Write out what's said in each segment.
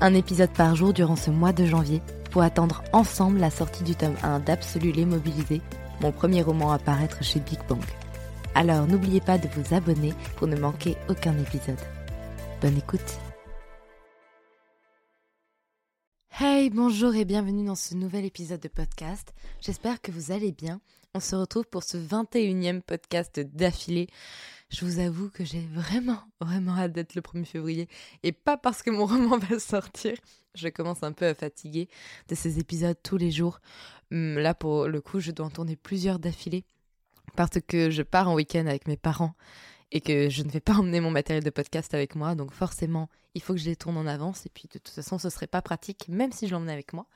un épisode par jour durant ce mois de janvier pour attendre ensemble la sortie du tome 1 d'Absolu les Mobilisés, mon premier roman à paraître chez Big Bang. Alors n'oubliez pas de vous abonner pour ne manquer aucun épisode. Bonne écoute Hey, bonjour et bienvenue dans ce nouvel épisode de podcast. J'espère que vous allez bien. On se retrouve pour ce 21e podcast d'affilée. Je vous avoue que j'ai vraiment, vraiment hâte d'être le 1er février. Et pas parce que mon roman va sortir. Je commence un peu à fatiguer de ces épisodes tous les jours. Hum, Là, pour le coup, je dois en tourner plusieurs d'affilée. Parce que je pars en week-end avec mes parents et que je ne vais pas emmener mon matériel de podcast avec moi. Donc forcément, il faut que je les tourne en avance. Et puis de toute façon, ce serait pas pratique, même si je l'emmenais avec moi.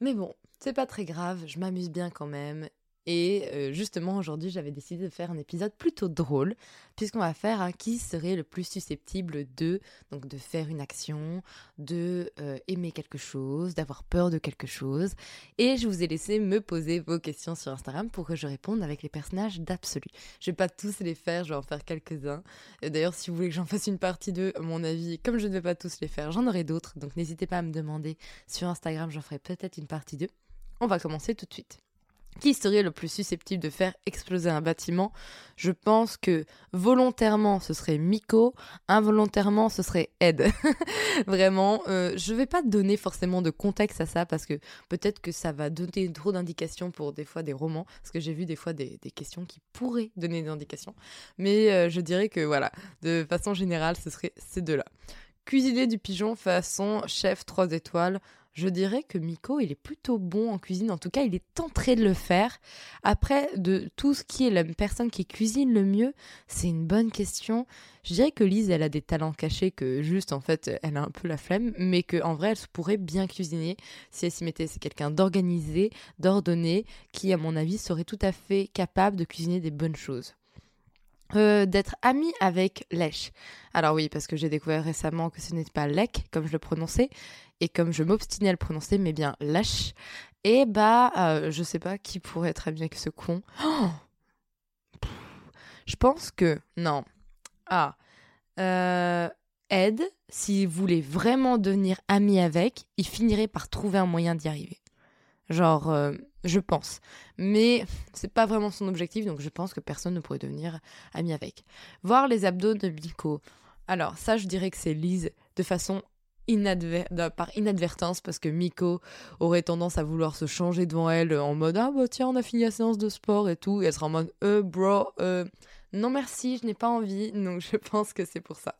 Mais bon, c'est pas très grave, je m'amuse bien quand même. Et euh, justement, aujourd'hui, j'avais décidé de faire un épisode plutôt drôle, puisqu'on va faire qui serait le plus susceptible de, donc de faire une action, de euh, aimer quelque chose, d'avoir peur de quelque chose. Et je vous ai laissé me poser vos questions sur Instagram pour que je réponde avec les personnages d'Absolu. Je vais pas tous les faire, je vais en faire quelques-uns. D'ailleurs, si vous voulez que j'en fasse une partie 2, à mon avis, comme je ne vais pas tous les faire, j'en aurai d'autres. Donc n'hésitez pas à me demander sur Instagram, j'en ferai peut-être une partie 2. On va commencer tout de suite. Qui serait le plus susceptible de faire exploser un bâtiment? Je pense que volontairement ce serait Miko, involontairement ce serait Ed. Vraiment, euh, je vais pas donner forcément de contexte à ça parce que peut-être que ça va donner trop d'indications pour des fois des romans, parce que j'ai vu des fois des, questions qui pourraient donner des indications. Mais euh, je dirais que voilà, de façon générale, ce serait ces deux-là. Cuisiner du pigeon façon chef 3 étoiles, je dirais que Miko, il est plutôt bon en cuisine. En tout cas, il est entré de le faire. Après, de tout ce qui est la personne qui cuisine le mieux, c'est une bonne question. Je dirais que Lise, elle a des talents cachés que juste, en fait, elle a un peu la flemme, mais qu'en vrai, elle pourrait bien cuisiner si elle s'y mettait. C'est quelqu'un d'organisé, d'ordonné, qui, à mon avis, serait tout à fait capable de cuisiner des bonnes choses. Euh, d'être ami avec Lèche. Alors oui, parce que j'ai découvert récemment que ce n'était pas Lec, comme je le prononçais, et comme je m'obstinais à le prononcer, mais bien Lèche. Et bah, euh, je sais pas qui pourrait être ami avec ce con. Oh je pense que... Non. Ah. Euh, Ed, s'il voulait vraiment devenir ami avec, il finirait par trouver un moyen d'y arriver. Genre, euh, je pense. Mais c'est pas vraiment son objectif, donc je pense que personne ne pourrait devenir ami avec. Voir les abdos de Miko. Alors, ça, je dirais que c'est Lise de façon par inadvertance, parce que Miko aurait tendance à vouloir se changer devant elle en mode Ah bah tiens, on a fini la séance de sport et tout. Et elle sera en mode Euh, bro, euh, non merci, je n'ai pas envie. Donc je pense que c'est pour ça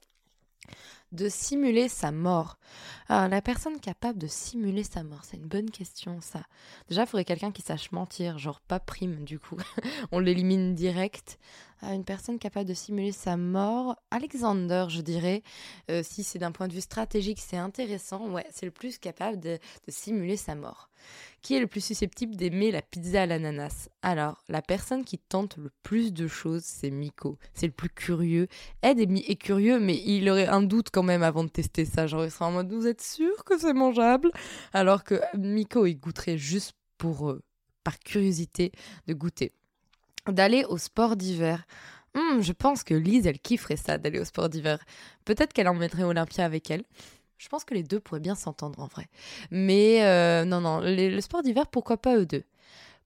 de simuler sa mort. Alors, la personne capable de simuler sa mort, c'est une bonne question ça. Déjà, il faudrait quelqu'un qui sache mentir, genre pas prime du coup. On l'élimine direct. Ah, une personne capable de simuler sa mort, Alexander, je dirais. Euh, si c'est d'un point de vue stratégique, c'est intéressant. Ouais, c'est le plus capable de, simuler sa mort. Qui est le plus susceptible d'aimer la pizza à l'ananas? Alors, la personne qui tente le plus de choses, c'est Miko. C'est le plus curieux. Ed est, est curieux, mais il aurait un doute quand même avant de tester ça. Genre, il serait en mode, vous êtes sûr que c'est mangeable? Alors que Miko, il goûterait juste pour, euh, par curiosité de goûter. D'aller au sport d'hiver. Hmm, je pense que Lise, elle kifferait ça, d'aller au sport d'hiver. Peut-être qu'elle emmènerait Olympia avec elle. Je pense que les deux pourraient bien s'entendre en vrai. Mais euh, non, non, le sport d'hiver, pourquoi pas eux deux?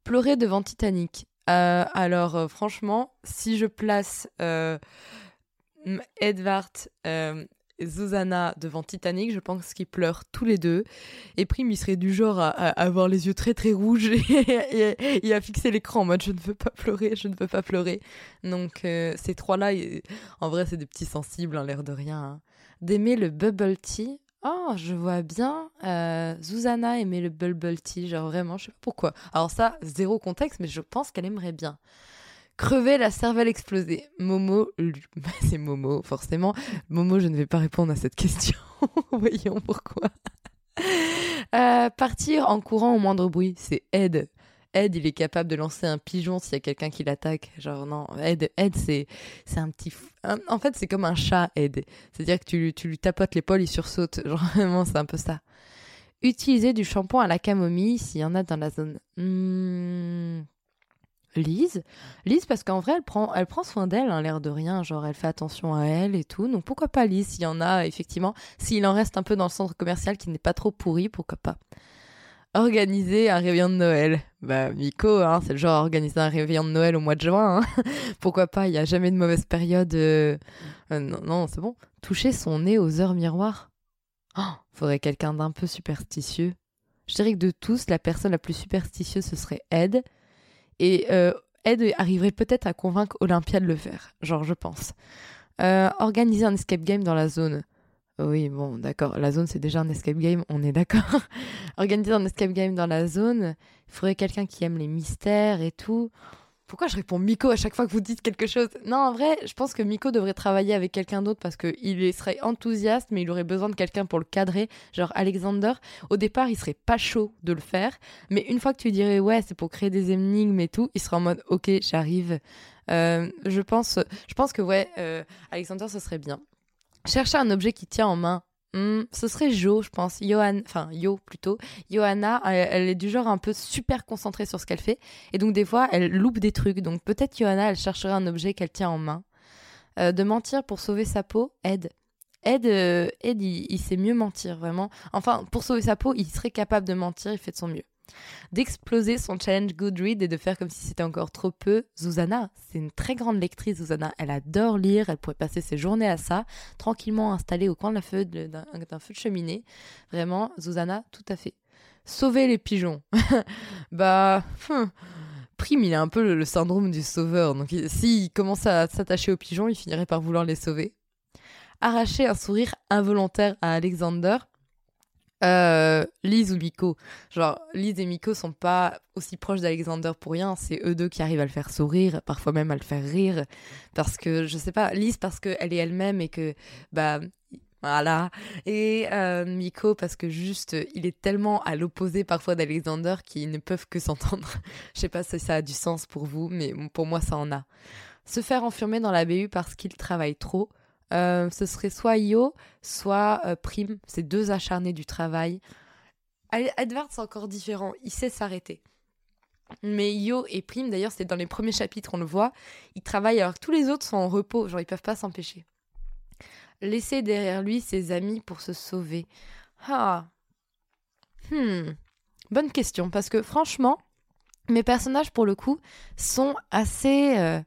Pleurer devant Titanic. Euh, alors, euh, franchement, si je place Edvard Susanna devant Titanic, je pense qu'ils pleurent tous les deux. Et Prime, il serait du genre à, avoir les yeux très très rouges et, à fixer l'écran en mode je ne veux pas pleurer, je ne veux pas pleurer. Donc ces trois-là, en vrai, c'est des petits sensibles, en l'air de rien. Hein. D'aimer le bubble tea, Oh, je vois bien. Euh, Susanna aimait le bubble tea, genre vraiment, je sais pas pourquoi. Alors ça, zéro contexte, mais je pense qu'elle aimerait bien. Crever la cervelle explosée. Momo, c'est Momo, forcément. Momo, je ne vais pas répondre à cette question. Voyons pourquoi. Euh, partir en courant au moindre bruit, c'est Ed. Ed, il est capable de lancer un pigeon s'il y a quelqu'un qui l'attaque. Genre, non, Ed, Ed c'est, c'est un petit. En fait, c'est comme un chat, Ed. C'est-à-dire que tu, tu lui tapotes l'épaule, il sursaute. Genre, vraiment, c'est un peu ça. Utiliser du shampoing à la camomille s'il y en a dans la zone. Hmm. Lise. Lise, parce qu'en vrai, elle prend, elle prend soin d'elle, hein, l'air de rien. Genre, elle fait attention à elle et tout. Donc, pourquoi pas Lise S'il y en a, effectivement. S'il en reste un peu dans le centre commercial qui n'est pas trop pourri, pourquoi pas organiser un réveillon de Noël. Bah, Miko, hein, c'est le genre à organiser un réveillon de Noël au mois de juin. Hein. Pourquoi pas, il n'y a jamais de mauvaise période. Euh, euh, non, non c'est bon. Toucher son nez aux heures miroirs. Oh, faudrait quelqu'un d'un peu superstitieux. Je dirais que de tous, la personne la plus superstitieuse, ce serait Ed. Et euh, Ed arriverait peut-être à convaincre Olympia de le faire. Genre, je pense. organiser un escape game dans la zone. Oui, bon, d'accord. La zone, c'est déjà un escape game, on est d'accord. Organiser un escape game dans la zone, il faudrait quelqu'un qui aime les mystères et tout. Pourquoi je réponds Miko à chaque fois que vous dites quelque chose? Non, en vrai, je pense que Miko devrait travailler avec quelqu'un d'autre parce qu'il serait enthousiaste, mais il aurait besoin de quelqu'un pour le cadrer. Genre Alexander, au départ, il serait pas chaud de le faire, mais une fois que tu dirais ouais, c'est pour créer des énigmes et tout, il sera en mode ok, j'arrive. Euh, je pense, je pense que ouais, euh, Alexander, ce serait bien. Chercher un objet qui tient en main. Hmm, ce serait Jo, je pense. Johan, enfin Yo plutôt. Johanna, elle, est du genre un peu super concentrée sur ce qu'elle fait. Et donc des fois, elle loupe des trucs. Donc peut-être Johanna, elle chercherait un objet qu'elle tient en main. Euh, de mentir pour sauver sa peau, aide. Ed, euh, Ed il, sait mieux mentir, vraiment. Enfin, pour sauver sa peau, il serait capable de mentir, il fait de son mieux d'exploser son challenge Goodread et de faire comme si c'était encore trop peu. Zuzana, c'est une très grande lectrice, Zuzana. Elle adore lire, elle pourrait passer ses journées à ça, tranquillement installée au coin d'un feu, de, feu de cheminée. Vraiment, Zuzana, tout à fait. Sauver les pigeons. bah. Hum, Prime, il a un peu le, syndrome du sauveur. Donc, s'il commence à s'attacher aux pigeons, il finirait par vouloir les sauver. Arracher un sourire involontaire à Alexander. Euh, Lise ou Miko. Genre, Lise et Miko sont pas aussi proches d'Alexander pour rien. C'est eux deux qui arrivent à le faire sourire, parfois même à le faire rire. Parce que, je sais pas, Lise parce qu'elle est elle-même et que, bah, voilà. Et euh, Miko parce que juste, il est tellement à l'opposé parfois d'Alexander qu'ils ne peuvent que s'entendre. je sais pas si ça a du sens pour vous, mais pour moi, ça en a. Se faire enfermer dans la BU parce qu'il travaille trop. Euh, ce serait soit Yo, soit euh, Prime. C'est deux acharnés du travail. Edward, c'est encore différent. Il sait s'arrêter. Mais Yo et Prime, d'ailleurs, c'est dans les premiers chapitres, on le voit. Ils travaillent alors que tous les autres sont en repos. Genre, ils peuvent pas s'empêcher. Laisser derrière lui ses amis pour se sauver. Ah. Hmm. Bonne question. Parce que franchement, mes personnages, pour le coup, sont assez. Euh,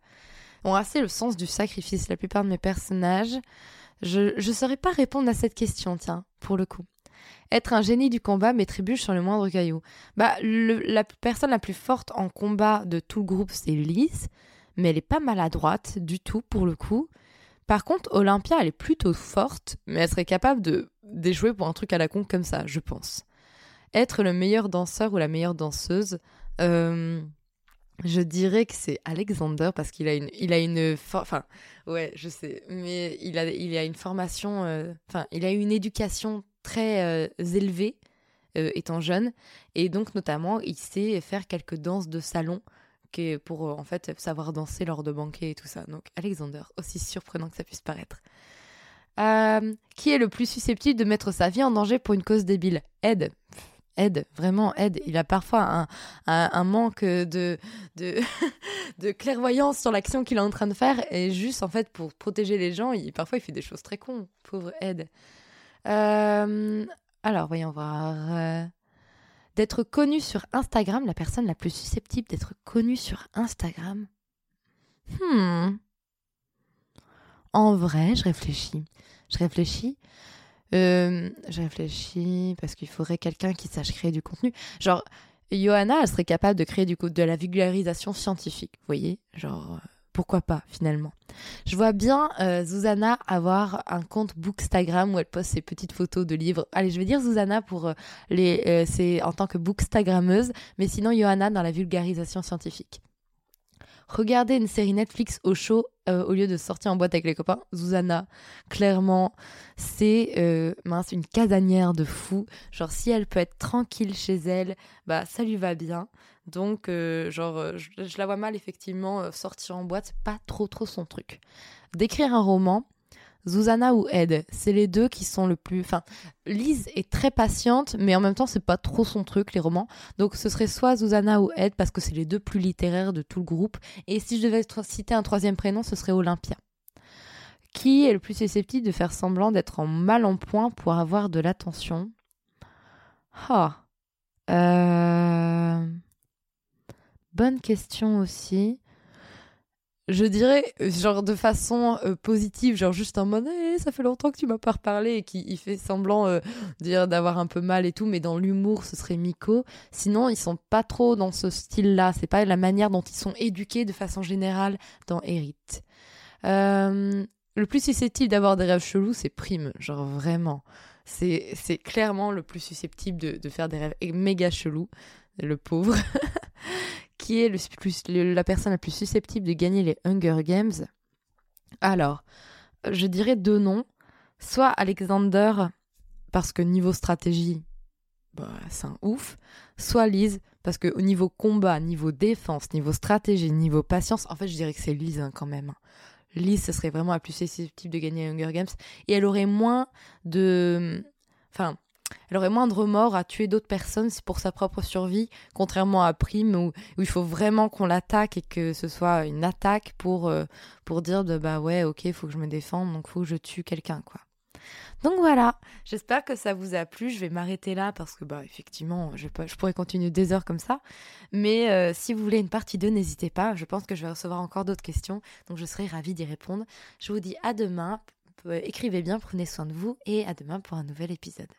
ont assez le sens du sacrifice, la plupart de mes personnages. Je ne saurais pas répondre à cette question, tiens, pour le coup. Être un génie du combat mais trébuche sur le moindre caillou. Bah, la personne la plus forte en combat de tout le groupe, c'est Lise, mais elle est pas maladroite du tout pour le coup. Par contre, Olympia, elle est plutôt forte, mais elle serait capable de d'échouer pour un truc à la con comme ça, je pense. Être le meilleur danseur ou la meilleure danseuse, euh, je dirais que c'est Alexander parce qu'il a une, il a une, enfin, ouais, je sais, mais il a, il a une formation, euh, enfin, il a une éducation très euh, élevée euh, étant jeune, et donc notamment, il sait faire quelques danses de salon pour en fait savoir danser lors de banquets et tout ça. Donc Alexander, aussi surprenant que ça puisse paraître. qui est le plus susceptible de mettre sa vie en danger pour une cause débile? Ed. Aide, vraiment aide. Il a parfois un, manque de, de, clairvoyance sur l'action qu'il est en train de faire et juste en fait pour protéger les gens, il, parfois il fait des choses très cons. Pauvre aide. Euh, alors, voyons voir. Euh, d'être connu sur Instagram, la personne la plus susceptible d'être connue sur Instagram. Hmm. En vrai, je réfléchis. Je réfléchis. Euh, je réfléchis parce qu'il faudrait quelqu'un qui sache créer du contenu. Genre, Johanna, elle serait capable de créer du de la vulgarisation scientifique. Vous voyez? Genre, euh, pourquoi pas finalement? Je vois bien euh, Zuzana avoir un compte Bookstagram où elle poste ses petites photos de livres. Allez, je vais dire Zuzana pour les, c'est en tant que bookstagrammeuse, mais sinon Johanna dans la vulgarisation scientifique. Regarder une série Netflix au chaud euh, au lieu de sortir en boîte avec les copains. Zuzana, clairement, c'est euh, mince, une casanière de fou. Genre, si elle peut être tranquille chez elle, bah ça lui va bien. Donc, euh, genre, je, je, la vois mal effectivement sortir en boîte, c'est pas trop trop son truc. D'écrire un roman, Zuzana ou Ed, c'est les deux qui sont le plus. Enfin, Lise est très patiente, mais en même temps, c'est pas trop son truc, les romans. Donc, ce serait soit Zuzana ou Ed, parce que c'est les deux plus littéraires de tout le groupe. Et si je devais citer un troisième prénom, ce serait Olympia. Qui est le plus susceptible de faire semblant d'être en mal en point pour avoir de l'attention? Ah. Bonne question aussi je dirais, euh, genre de façon euh, positive, genre juste en mode eh, ça fait longtemps que tu m'as pas reparlé et qui fait semblant euh, dire d'avoir un peu mal et tout, mais dans l'humour, ce serait Miko. Sinon, ils sont pas trop dans ce style-là. C'est pas la manière dont ils sont éduqués de façon générale dans Erit. le plus susceptible d'avoir des rêves chelous, c'est Prime, genre vraiment. C'est clairement le plus susceptible de, de faire des rêves méga chelous, le pauvre. qui est la personne la plus susceptible de gagner les Hunger Games Alors, je dirais deux noms. Soit Alexander, parce que niveau stratégie, bah, c'est un ouf. Soit Lise, parce que au niveau combat, niveau défense, niveau stratégie, niveau patience, en fait, je dirais que c'est Lise hein, quand même. Lise, ce serait vraiment la plus susceptible de gagner Hunger Games. Et elle aurait moins de. Enfin, elle aurait moins de remords à tuer d'autres personnes pour sa propre survie, contrairement à Prime où, il faut vraiment qu'on l'attaque et que ce soit une attaque pour, euh, dire de bah ouais ok il faut que je me défende donc faut que je tue quelqu'un quoi. Donc voilà, j'espère que ça vous a plu. Je vais m'arrêter là parce que bah effectivement je, pourrais continuer des heures comme ça. Mais euh, si vous voulez une partie 2, n'hésitez pas. Je pense que je vais recevoir encore d'autres questions, donc je serai ravie d'y répondre. Je vous dis à demain. Écrivez bien, prenez soin de vous et à demain pour un nouvel épisode.